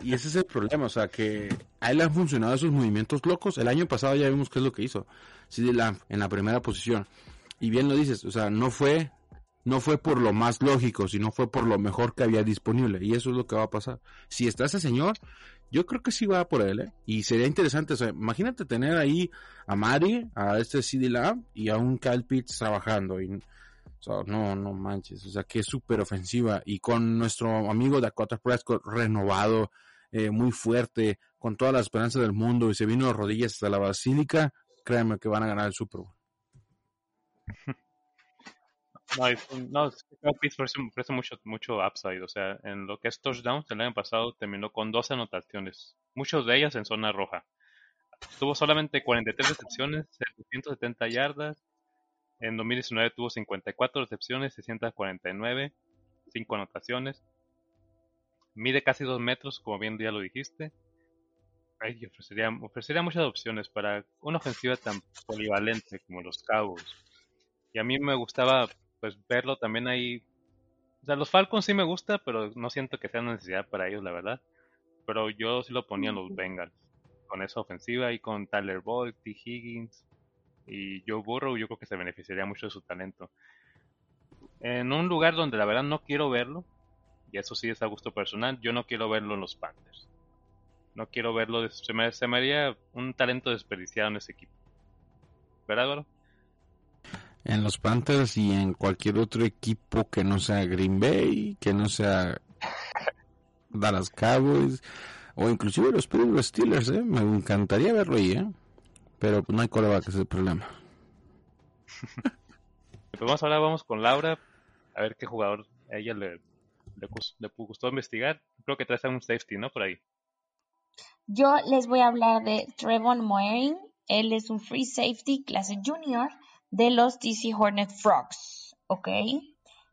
Y ese es el problema, o sea, que a él le han funcionado esos movimientos locos. El año pasado ya vimos qué es lo que hizo. CD Lamb en la primera posición. Y bien lo dices, o sea, no fue no fue por lo más lógico, sino fue por lo mejor que había disponible. Y eso es lo que va a pasar. Si está ese señor, yo creo que sí va por él, ¿eh? Y sería interesante, o sea, imagínate tener ahí a Mari, a este CD Lamb y a un Kyle Pitts trabajando. No, no manches, o sea, que es súper ofensiva. Y con nuestro amigo Dakota Prescott renovado, eh, muy fuerte, con toda la esperanza del mundo y se vino de rodillas hasta la basílica, créanme que van a ganar el Super Bowl. No, no ofrece, mucho, mucho upside. O sea, en lo que es touchdowns, el año pasado terminó con 12 anotaciones, muchas de ellas en zona roja. Tuvo solamente 43 recepciones, 770 yardas. En 2019 tuvo 54 recepciones, 649, 5 anotaciones. Mide casi 2 metros, como bien ya lo dijiste. Ay, ofrecería, ofrecería muchas opciones para una ofensiva tan polivalente como los Cowboys. Y a mí me gustaba pues verlo también ahí. O sea, los Falcons sí me gusta, pero no siento que sea una necesidad para ellos, la verdad. Pero yo sí lo ponía en los Bengals. Con esa ofensiva y con Tyler Boyd, T. Higgins y Joe Burrow, yo creo que se beneficiaría mucho de su talento. En un lugar donde la verdad no quiero verlo, y eso sí es a gusto personal, yo no quiero verlo en los Panthers. No quiero verlo, se me, se me haría un talento desperdiciado en ese equipo. ¿Verdad, Álvaro? En los Panthers y en cualquier otro equipo que no sea Green Bay, que no sea Dallas Cowboys o inclusive los Pittsburgh Steelers, ¿eh? me encantaría verlo ahí, ¿eh? pero pues no hay coreback, ese es el problema. pues vamos ahora vamos con Laura a ver qué jugador a ella le, le, gustó investigar. Creo que trae un safety, ¿no? Por ahí. Yo les voy a hablar de Trevon Moering. Él es un free safety clase junior de los DC Hornet Frogs, ¿ok?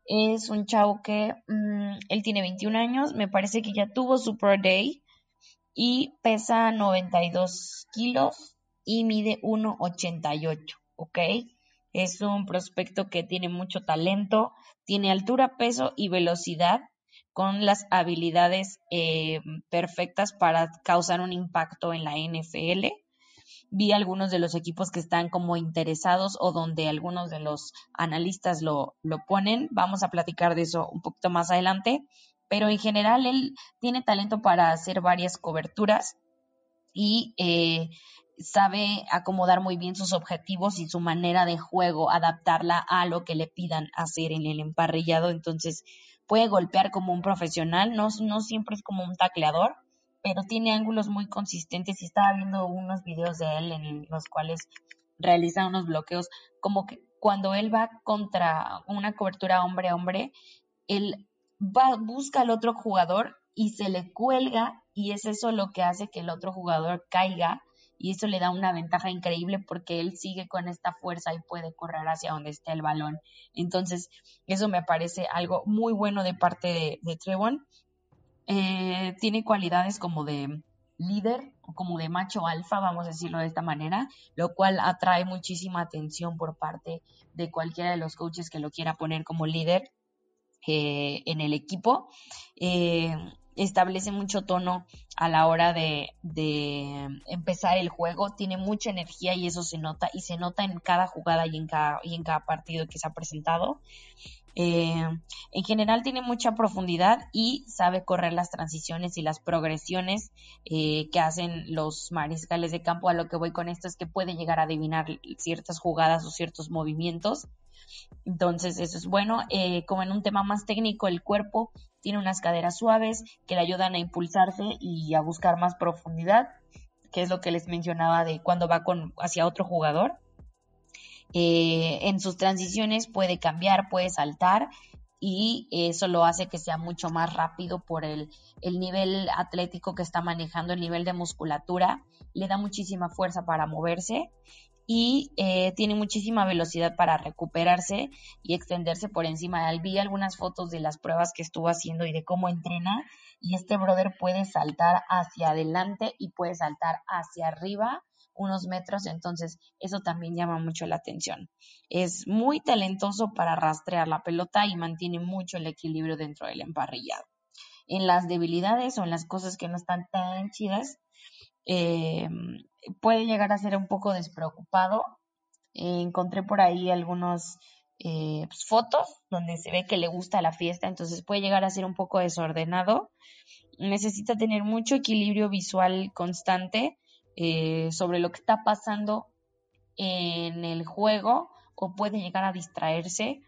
Es un chavo que mm, él tiene 21 años, me parece que ya tuvo su Pro Day y pesa 92 kilos y mide 1,88, ¿ok? Es un prospecto que tiene mucho talento, tiene altura, peso y velocidad con las habilidades eh, perfectas para causar un impacto en la NFL vi algunos de los equipos que están como interesados o donde algunos de los analistas lo, lo ponen. Vamos a platicar de eso un poquito más adelante, pero en general él tiene talento para hacer varias coberturas y eh, sabe acomodar muy bien sus objetivos y su manera de juego, adaptarla a lo que le pidan hacer en el emparrillado. Entonces puede golpear como un profesional, no, no siempre es como un tacleador, pero tiene ángulos muy consistentes y estaba viendo unos videos de él en los cuales realiza unos bloqueos, como que cuando él va contra una cobertura hombre a hombre, él va, busca al otro jugador y se le cuelga y es eso lo que hace que el otro jugador caiga y eso le da una ventaja increíble porque él sigue con esta fuerza y puede correr hacia donde esté el balón. Entonces, eso me parece algo muy bueno de parte de, de Trevon eh, tiene cualidades como de líder, como de macho alfa, vamos a decirlo de esta manera, lo cual atrae muchísima atención por parte de cualquiera de los coaches que lo quiera poner como líder eh, en el equipo. Eh, establece mucho tono a la hora de, empezar el juego, tiene mucha energía y eso se nota, y se nota en cada jugada y en cada, y en cada partido que se ha presentado. Eh, en general tiene mucha profundidad y sabe correr las transiciones y las progresiones eh, que hacen los mariscales de campo. A lo que voy con esto es que puede llegar a adivinar ciertas jugadas o ciertos movimientos. Entonces eso es bueno. Eh, como en un tema más técnico, el cuerpo tiene unas caderas suaves que le ayudan a impulsarse y a buscar más profundidad, que es lo que les mencionaba de cuando va con, hacia otro jugador. Eh, en sus transiciones puede cambiar, puede saltar y eso lo hace que sea mucho más rápido por el, el, nivel atlético que está manejando, el nivel de musculatura, le da muchísima fuerza para moverse y eh, tiene muchísima velocidad para recuperarse y extenderse por encima. Vi algunas fotos de las pruebas que estuvo haciendo y de cómo entrena y este brother puede saltar hacia adelante y puede saltar hacia arriba unos metros, entonces eso también llama mucho la atención. Es muy talentoso para rastrear la pelota y mantiene mucho el equilibrio dentro del emparrillado. En las debilidades o en las cosas que no están tan chidas, eh, puede llegar a ser un poco despreocupado. encontré por ahí algunas eh, pues, fotos donde se ve que le gusta la fiesta, entonces puede llegar a ser un poco desordenado. Necesita tener mucho equilibrio visual constante eh, sobre lo que está pasando en el juego o puede llegar a distraerse.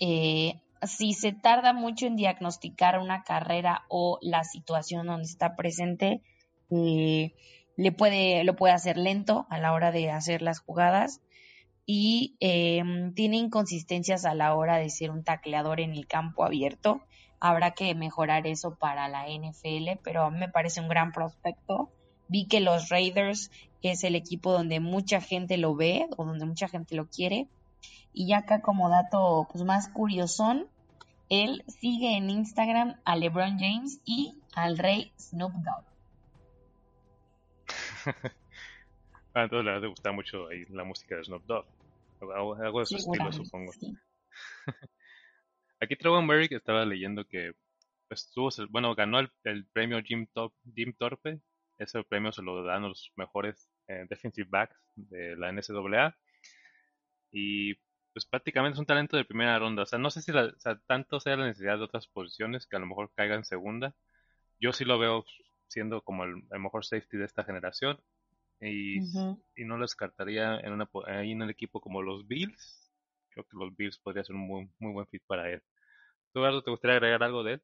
Eh, si se tarda mucho en diagnosticar una carrera o la situación donde está presente, eh, le puede, lo puede hacer lento a la hora de hacer las jugadas y tiene inconsistencias a la hora de ser un tacleador en el campo abierto. Habrá que mejorar eso para la NFL, pero me parece un gran prospecto vi que los Raiders es el equipo donde mucha gente lo ve o donde mucha gente lo quiere. Y ya acá como dato pues más curiosón, él sigue en Instagram a LeBron James y al rey Snoop Dogg. ah, entonces le gusta mucho ahí la música de Snoop Dogg. Algo de su estilo, supongo. Aquí Trevor Merrick estaba leyendo que estuvo, bueno, ganó el, el premio Jim, Top, Jim Torpe ese premio se lo dan los mejores eh, defensive backs de la NCAA. Y pues prácticamente es un talento de primera ronda. O sea, no sé si tanto sea la necesidad de otras posiciones que a lo mejor caiga en segunda. Yo sí lo veo siendo como el, mejor safety de esta generación. Y, no lo descartaría en una, ahí en el equipo como los Bills. Creo que los Bills podría ser un muy, muy buen fit para él. ¿Tú, Eduardo, te gustaría agregar algo de él?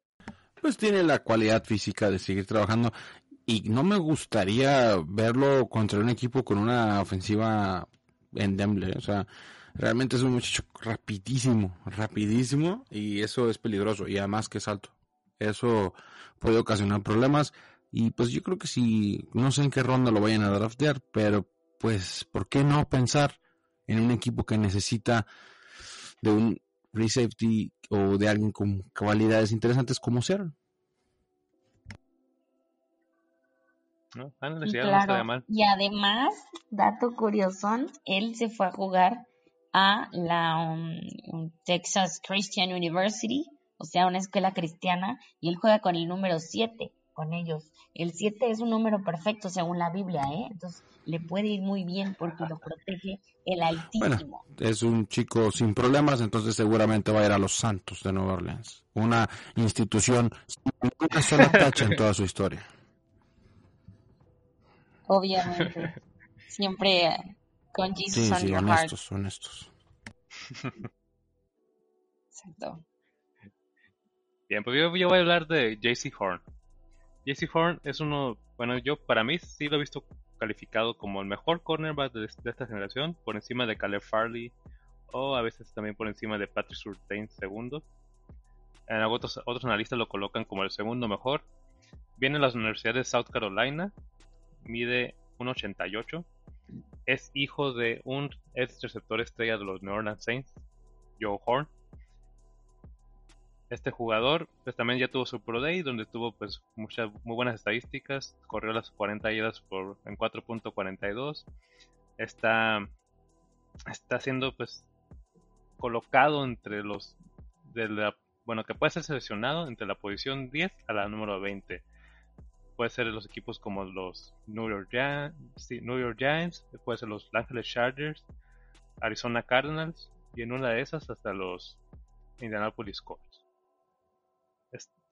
Pues tiene la cualidad física de seguir trabajando y no me gustaría verlo contra un equipo con una ofensiva endeble. O sea, realmente es un muchacho rapidísimo, rapidísimo y eso es peligroso y además que es alto. Eso puede ocasionar problemas y pues yo creo que si no sé en qué ronda lo vayan a draftear, pero pues ¿por qué no pensar en un equipo que necesita de un free safety o de alguien con cualidades interesantes como y, además, dato curioso, él se fue a jugar a la um, Texas Christian University, o sea, una escuela cristiana, y él juega con el número 7 con ellos. El 7 es un número perfecto según la Biblia, ¿eh? Entonces le puede ir muy bien porque lo protege el Altísimo. es un chico sin problemas, entonces seguramente va a ir a los Santos de Nueva Orleans, una institución sin una sola tacha en toda su historia obviamente. Siempre con Jesus sí, sí, honestos, honestos. Exacto. Bien, pues yo, voy a hablar de JC Horn. JC Horn es uno, bueno, yo para mí sí lo he visto calificado como el mejor cornerback de, esta generación, por encima de Caleb Farley o a veces también por encima de Patrick Surtain segundo. En otros, otros analistas lo colocan como el segundo mejor. Viene de las universidades de South Carolina, mide 1.88. Es hijo de un ex receptor estrella de los New Orleans Saints, Joe Horn. Este jugador pues, también ya tuvo su Pro Day, donde tuvo pues muchas muy buenas estadísticas. Corrió las 40 yardas por en 4.42. Está está siendo pues colocado entre los de la bueno que puede ser seleccionado entre la posición 10 a la número 20 puede ser los equipos como los New York, Giants, New York Giants, puede ser los Angeles Chargers, Arizona Cardinals, y en una de esas hasta los Indianapolis Colts.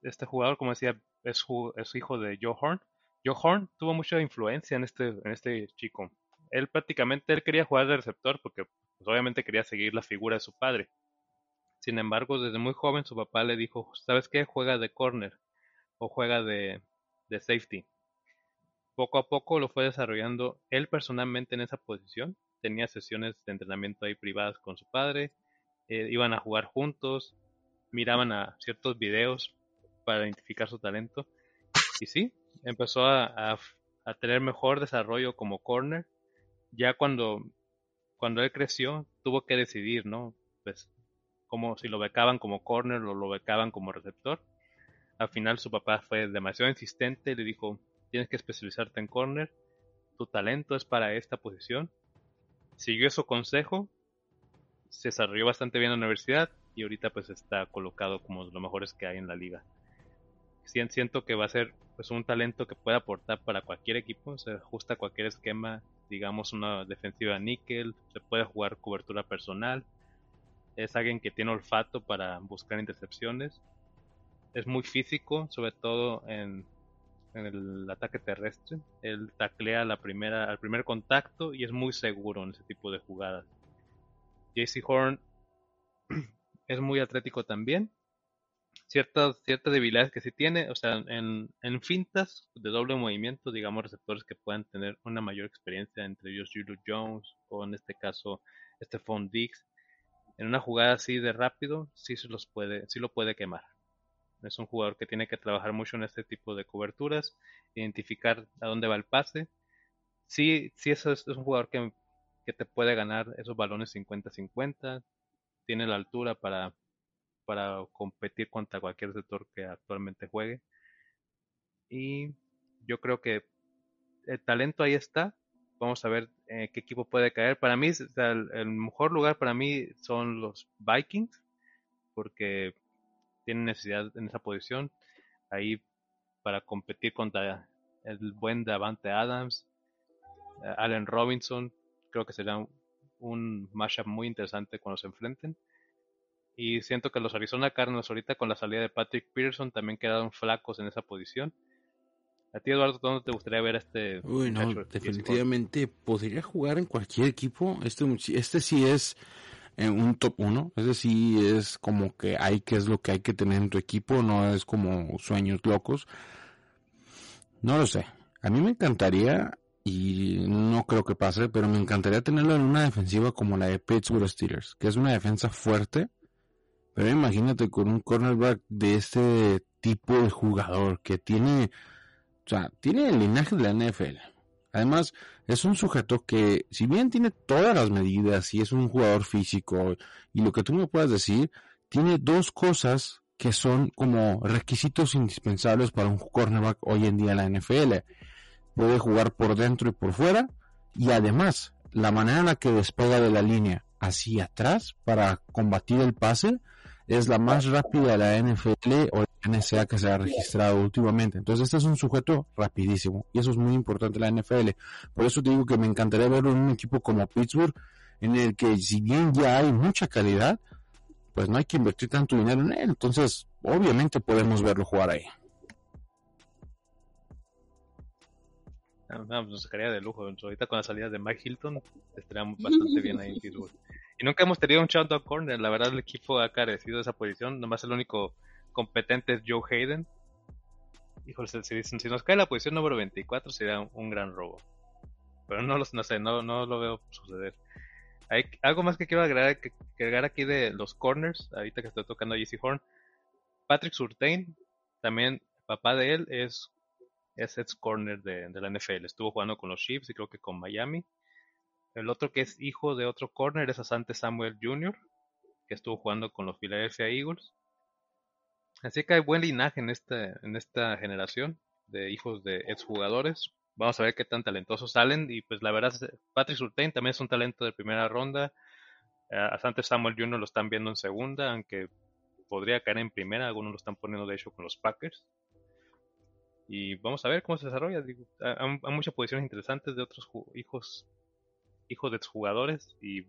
Este jugador, como decía, es, es hijo de Joe Horn. Joe Horn tuvo mucha influencia en este, en este chico. Él prácticamente él quería jugar de receptor porque pues, obviamente quería seguir la figura de su padre. Sin embargo, desde muy joven su papá le dijo, ¿sabes qué? Juega de corner o juega de, de safety. Poco a poco lo fue desarrollando él personalmente en esa posición. Tenía sesiones de entrenamiento ahí privadas con su padre. Eh, iban a jugar juntos. Miraban a ciertos videos para identificar su talento. Y sí, empezó a, a, tener mejor desarrollo como corner. Ya cuando, cuando él creció, tuvo que decidir, ¿no? Pues, como si lo becaban como corner o lo becaban como receptor. Al final su papá fue demasiado insistente y le dijo, tienes que especializarte en corner, tu talento es para esta posición. Siguió su consejo, se desarrolló bastante bien en la universidad y ahorita pues está colocado como de los mejores que hay en la liga siento que va a ser pues un talento que puede aportar para cualquier equipo, se ajusta a cualquier esquema, digamos una defensiva níquel, se puede jugar cobertura personal, es alguien que tiene olfato para buscar intercepciones, es muy físico, sobre todo en, el ataque terrestre, él taclea la primera, al primer contacto y es muy seguro en ese tipo de jugadas. JC Horn es muy atlético también, ciertas, ciertas debilidades que sí tiene, o sea, en, en fintas de doble movimiento, digamos, receptores que puedan tener una mayor experiencia, entre ellos Julio Jones o en este caso Stephon Diggs, en una jugada así de rápido, sí se los puede, sí lo puede quemar. Es un jugador que tiene que trabajar mucho en este tipo de coberturas, identificar a dónde va el pase. Sí, sí es, un jugador que, que te puede ganar esos balones 50-50, tiene la altura para para competir contra cualquier sector que actualmente juegue. Y yo creo que el talento ahí está. Vamos a ver eh, qué equipo puede caer. Para mí, el, mejor lugar para mí son los Vikings, porque tienen necesidad en esa posición. Ahí para competir contra el buen Davante Adams, eh, Allen Robinson. Creo que será un, matchup muy interesante cuando se enfrenten. Y siento que los Arizona Cardinals ahorita con la salida de Patrick Peterson también quedaron flacos en esa posición. A ti, Eduardo, ¿dónde te gustaría ver este? Uy, no, definitivamente podría jugar en cualquier equipo. Este, este sí es eh, un top 1. Este sí es como que hay que es lo que hay que tener en tu equipo. No es como sueños locos. No lo sé. A mí me encantaría, y no creo que pase, pero me encantaría tenerlo en una defensiva como la de Pittsburgh Steelers, que es una defensa fuerte pero imagínate con un cornerback de este tipo de jugador que tiene, o sea, tiene el linaje de la NFL. Además, es un sujeto que, si bien tiene todas las medidas y es un jugador físico y lo que tú me puedas decir, tiene dos cosas que son como requisitos indispensables para un cornerback hoy en día en la NFL. Puede jugar por dentro y por fuera y además la manera en la que despega de la línea hacia atrás para combatir el pase es la más rápida de la NFL o la NSA que se ha registrado últimamente. Entonces este es un sujeto rapidísimo y eso es muy importante en la NFL. Por eso te digo que me encantaría verlo en un equipo como Pittsburgh en el que si bien ya hay mucha calidad, pues no hay que invertir tanto dinero en él. Entonces obviamente podemos verlo jugar ahí. No, pues nos sacaría de lujo. Ahorita con la salida de Mike Hilton estaríamos bastante bien ahí en Pittsburgh. Y nunca hemos tenido un shutdown corner. La verdad, el equipo ha carecido de esa posición. Nomás el único competente es Joe Hayden. Híjole, si, si nos cae la posición número 24 sería un, gran robo. Pero no, los, no sé, no, no lo veo suceder. Hay algo más que quiero agregar, que, agregar aquí de los corners, ahorita que estoy tocando a JC Horn. Patrick Surtain, también papá de él, es, es ex corner de, de la NFL. Estuvo jugando con los Chiefs y creo que con Miami. El otro que es hijo de otro corner es Asante Samuel Jr., que estuvo jugando con los Philadelphia Eagles. Así que hay buen linaje en, este, en esta generación de hijos de exjugadores. Vamos a ver qué tan talentosos salen. Y pues la verdad, Patrick Surtain también es un talento de primera ronda. Eh, Asante Samuel Jr. lo están viendo en segunda, aunque podría caer en primera. Algunos lo están poniendo de hecho con los Packers. Y vamos a ver cómo se desarrolla. hay, muchas posiciones interesantes de otros hijos hijos de exjugadores y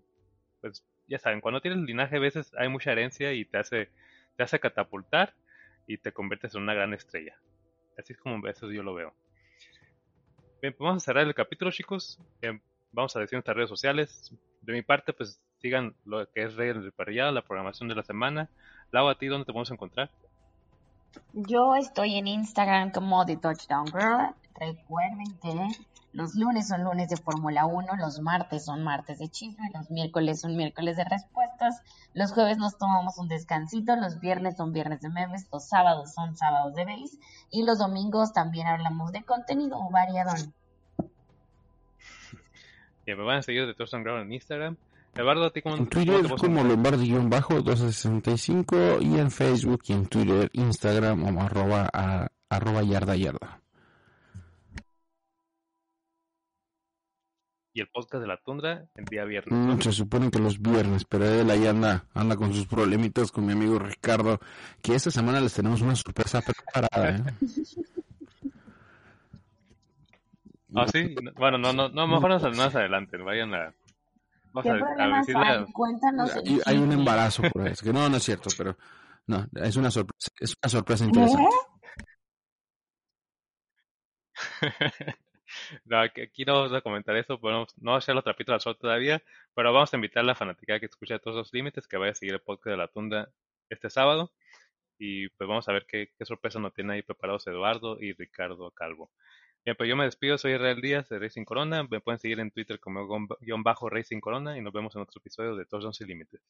pues ya saben, cuando tienes linaje a veces hay mucha herencia y te hace, te hace catapultar y te conviertes en una gran estrella. Así es como eso yo lo veo. Bien, pues vamos a cerrar el capítulo, chicos. Eh, vamos a decir nuestras redes sociales. De mi parte, pues sigan lo que es Rey del Parrillado, la programación de la semana. Lau, ¿a ti dónde te podemos encontrar? Yo estoy en Instagram como The Touchdown Girl. Recuerden que los lunes son lunes de Fórmula 1, los martes son martes de chisme, los miércoles son miércoles de respuestas, los jueves nos tomamos un descansito, los viernes son viernes de memes, los sábados son sábados de base y los domingos también hablamos de contenido variadón. Ya me van a seguir de Touchdown Girl en Instagram. Eduardo, ¿a ti cómo, En cómo Twitter te puedes como encontrar? Lombardi-1265 y en Facebook y en Twitter, Instagram como arroba, a- arroba yarda yarda. Y el podcast de la tundra el día viernes. Mm, se supone que los viernes, pero él ahí anda, anda con sus problemitas con mi amigo Ricardo, que esta semana les tenemos una sorpresa preparada. ¿eh? Ah, sí. No, Bueno, no, no, no, mejor más, más adelante. Vayan a. Vamos ¿Qué a, hay? Cuéntanos. Hay, hay un embarazo por ahí. Es que no, no es cierto, pero no, es una sorpresa, es una sorpresa interesante. No, aquí, no vamos a comentar eso, podemos, no echar los trapitos al sol todavía, pero vamos a invitar a la fanática que escuche todos los límites, que vaya a seguir el podcast de la tunda este sábado. Y pues vamos a ver qué, sorpresa nos tiene ahí preparados Eduardo y Ricardo Calvo. Bien, pues yo me despido, soy Israel Díaz de Racing Corona. Me pueden seguir en Twitter como guion bajo Racing Corona y nos vemos en otro episodio de Todos Sin Límites.